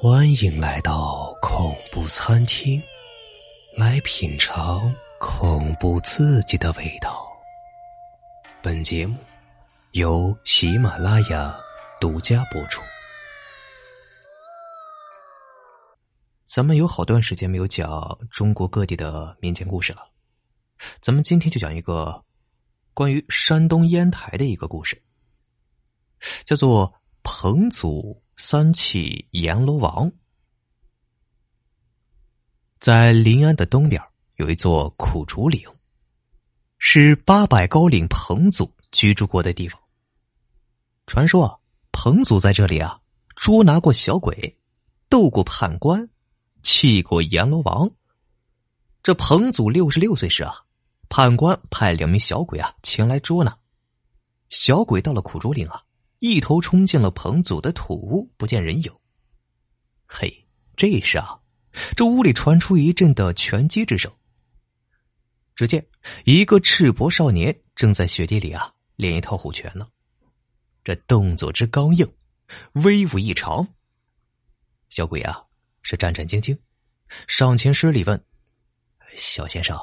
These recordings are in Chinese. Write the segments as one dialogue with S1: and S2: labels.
S1: 欢迎来到恐怖餐厅，来品尝恐怖刺激的味道。本节目由喜马拉雅独家播出。咱们有好段时间没有讲中国各地的民间故事了，咱们今天就讲一个关于山东烟台的一个故事，叫做彭祖。三气阎罗王，在临安的东边有一座苦竹岭，是八百高岭彭祖居住过的地方。传说，彭祖在这里啊捉拿过小鬼，斗过判官，气过阎罗王。这彭祖六十六岁时啊，判官派两名小鬼啊前来捉拿小鬼，到了苦竹岭啊。一头冲进了彭祖的土屋，不见人影。嘿，这时啊，这屋里传出一阵的拳击之声。只见一个赤膊少年正在雪地里啊练一套虎拳呢，这动作之刚硬，威武异常。小鬼啊是战战兢兢，上前施礼问：“小先生，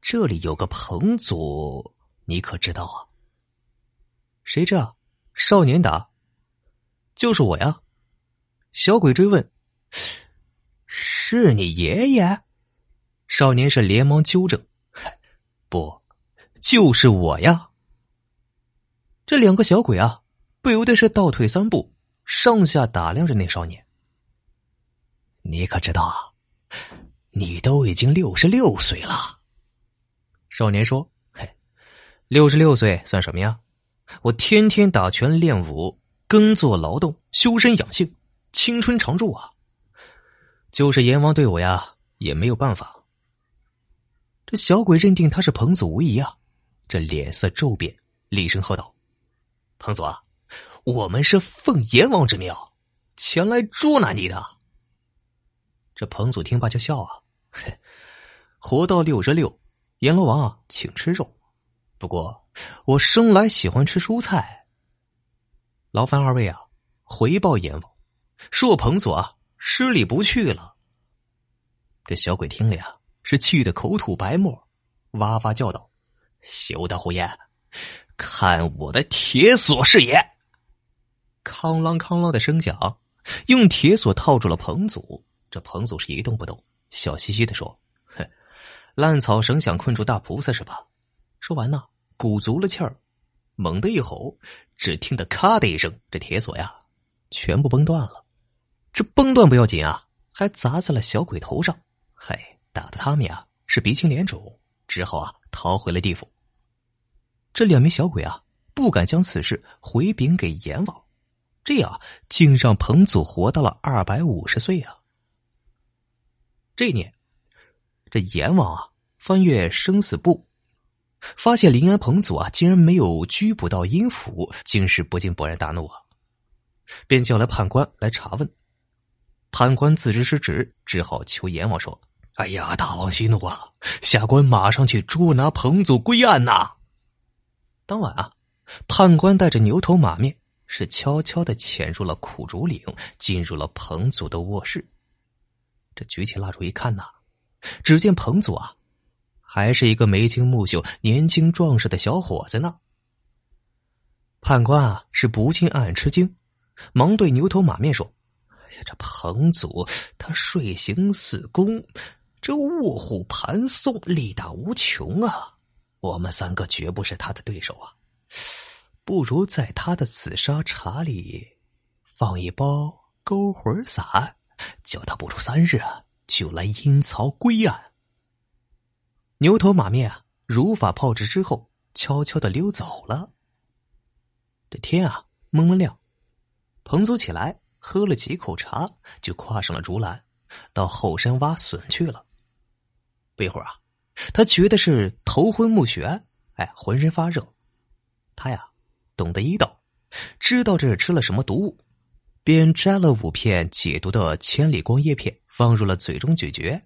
S1: 这里有个彭祖，你可知道啊？”谁知啊？少年答：“就是我呀。”小鬼追问：“是你爷爷？”少年是连忙纠正：“不，就是我呀。”这两个小鬼啊，不由得是倒退三步，上下打量着那少年。你可知道啊？你都已经六十六岁了。少年说：“嘿，六十六岁算什么呀？”我天天打拳练武，耕作劳动，修身养性，青春常驻啊！就是阎王对我呀，也没有办法。这小鬼认定他是彭祖无疑啊，这脸色骤变，厉声喝道：“彭祖啊，我们是奉阎王之命前来捉拿你的。”这彭祖听罢就笑啊，嘿，活到六十六，阎罗王啊，请吃肉。不过，我生来喜欢吃蔬菜。劳烦二位啊，回报阎王，恕彭祖啊失礼不去了。这小鬼听了呀，是气得口吐白沫，哇哇叫道：“休得胡言！看我的铁锁是也！”哐啷哐啷的声响，用铁锁套住了彭祖。这彭祖是一动不动，笑嘻嘻的说：“哼，烂草绳想困住大菩萨是吧？”说完呢。鼓足了气儿，猛地一吼，只听得“咔”的一声，这铁锁呀，全部崩断了。这崩断不要紧啊，还砸在了小鬼头上，嗨，打得他们呀是鼻青脸肿，只好啊逃回了地府。这两名小鬼啊，不敢将此事回禀给阎王，这样竟让彭祖活到了二百五十岁啊。这年，这阎王啊翻阅生死簿。发现临安彭祖啊，竟然没有拘捕到阴府，竟是不禁勃然大怒啊！便叫来判官来查问。判官自知失职，只好求阎王说：“哎呀，大王息怒啊！下官马上去捉拿彭祖归案呐！”当晚啊，判官带着牛头马面，是悄悄的潜入了苦竹岭，进入了彭祖的卧室。这举起蜡烛一看呐，只见彭祖啊。还是一个眉清目秀、年轻壮实的小伙子呢。判官啊，是不禁暗暗吃惊，忙对牛头马面说：“哎呀，这彭祖他睡行四宫，这卧虎盘松，力大无穷啊！我们三个绝不是他的对手啊！不如在他的紫砂茶里放一包勾魂散，叫他不出三日啊，就来阴曹归案。”牛头马面啊，如法炮制之后，悄悄的溜走了。这天啊，蒙蒙亮，彭祖起来喝了几口茶，就跨上了竹篮，到后山挖笋去了。不一会儿啊，他觉得是头昏目眩，哎，浑身发热。他呀，懂得医道，知道这是吃了什么毒物，便摘了五片解毒的千里光叶片，放入了嘴中咀嚼。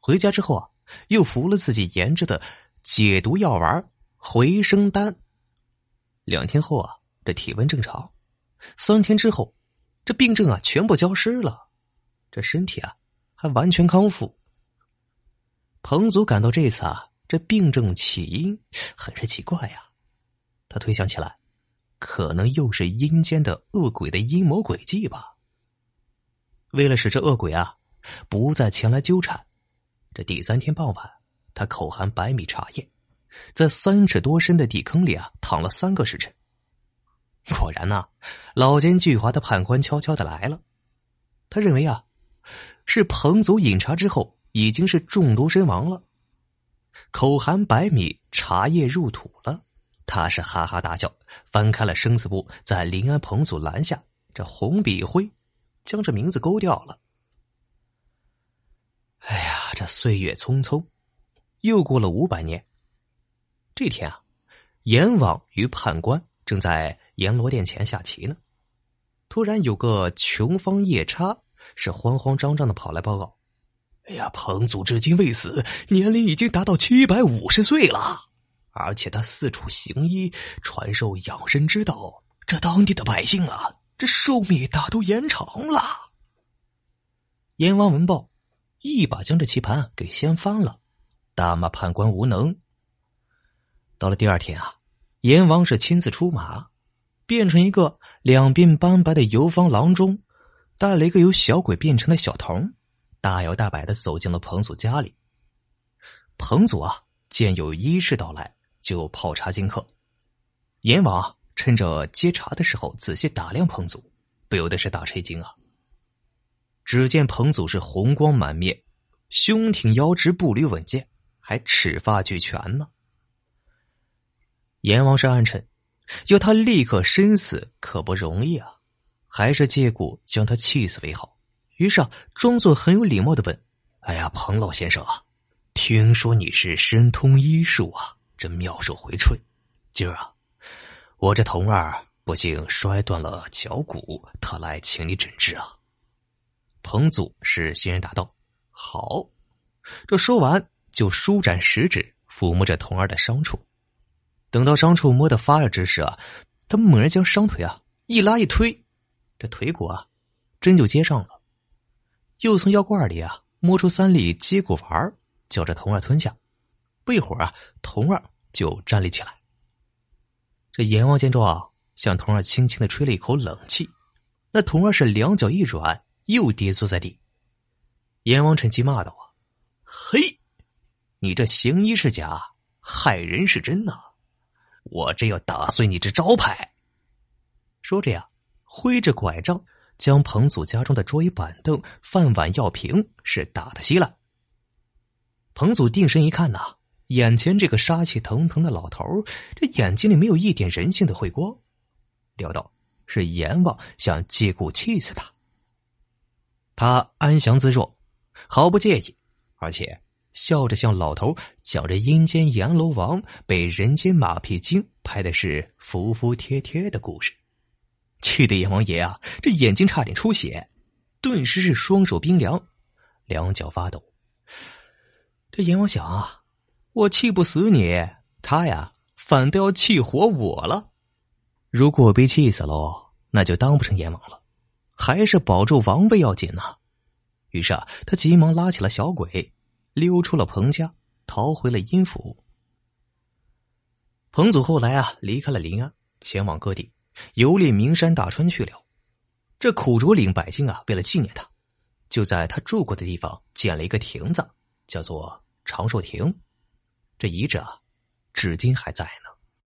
S1: 回家之后啊。又服了自己研制的解毒药丸回生丹。两天后啊，这体温正常。三天之后，这病症啊全部消失了，这身体啊还完全康复。彭祖感到这次啊，这病症起因很是奇怪呀，他推想起来，可能又是阴间的恶鬼的阴谋诡计吧。为了使这恶鬼啊不再前来纠缠，这第三天傍晚，他口含百米茶叶，在三尺多深的地坑里啊躺了三个时辰。果然呐，老奸巨猾的判官悄悄的来了。他认为啊，是彭祖饮茶之后已经是中毒身亡了，口含百米茶叶入土了。他是哈哈大笑，翻开了生死簿，在临安彭祖栏下这红笔一挥，将这名字勾掉了。哎呀，这岁月匆匆，又过了五百年。这天啊，阎王与判官正在。阎罗殿前下棋呢，突然有个穷方夜叉是慌慌张张的跑来报告：“哎呀，彭祖至今未死，年龄已经达到七百五十岁了，而且他四处行医，传授养生之道，这当地的百姓啊，这寿命大都延长了。”阎王闻报，一把将这棋盘给掀翻了，大骂判官无能。到了第二天啊，阎王是亲自出马。变成一个两鬓斑白的游方郎中，带了一个由小鬼变成的小童，大摇大摆的走进了彭祖家里。彭祖啊，见有医士到来，就泡茶敬客。阎王啊趁着接茶的时候，仔细打量彭祖，不由得是大吃一惊啊。只见彭祖是红光满面，胸挺腰直，步履稳健，还齿发俱全呢。阎王是暗沉。要他立刻身死可不容易啊，还是借故将他气死为好。于是啊，装作很有礼貌的问：“哎呀，彭老先生啊，听说你是深通医术啊，这妙手回春。今儿啊，我这童儿不幸摔断了脚骨，特来请你诊治啊。”彭祖是欣然答道：“好。”这说完就舒展食指抚摸着童儿的伤处。等到伤处摸得发热之时啊，他猛然将伤腿啊一拉一推，这腿骨啊真就接上了。又从腰罐里啊摸出三粒接骨丸，叫着童儿吞下。不一会儿啊，童儿就站立起来。这阎王见状，向童儿轻轻的吹了一口冷气，那童儿是两脚一软，又跌坐在地。阎王趁机骂道：“啊，嘿，你这行医是假，害人是真呐！”我这要打碎你这招牌！说着呀，挥着拐杖将彭祖家中的桌椅板凳、饭碗药瓶是打得稀烂。彭祖定神一看呐，眼前这个杀气腾腾的老头这眼睛里没有一点人性的慧光，料到是阎王想借故气死他。他安详自若，毫不介意，而且。笑着向老头讲着阴间阎罗王被人间马屁精拍的是服服帖帖的故事，气得阎王爷啊，这眼睛差点出血，顿时是双手冰凉，两脚发抖。这阎王想啊，我气不死你，他呀反倒要气活我了。如果我被气死喽，那就当不成阎王了，还是保住王位要紧呢。于是啊，他急忙拉起了小鬼。溜出了彭家，逃回了阴府。彭祖后来啊，离开了临安，前往各地游历名山大川去了。这苦竹岭百姓啊，为了纪念他，就在他住过的地方建了一个亭子，叫做长寿亭。这遗址啊，至今还在呢。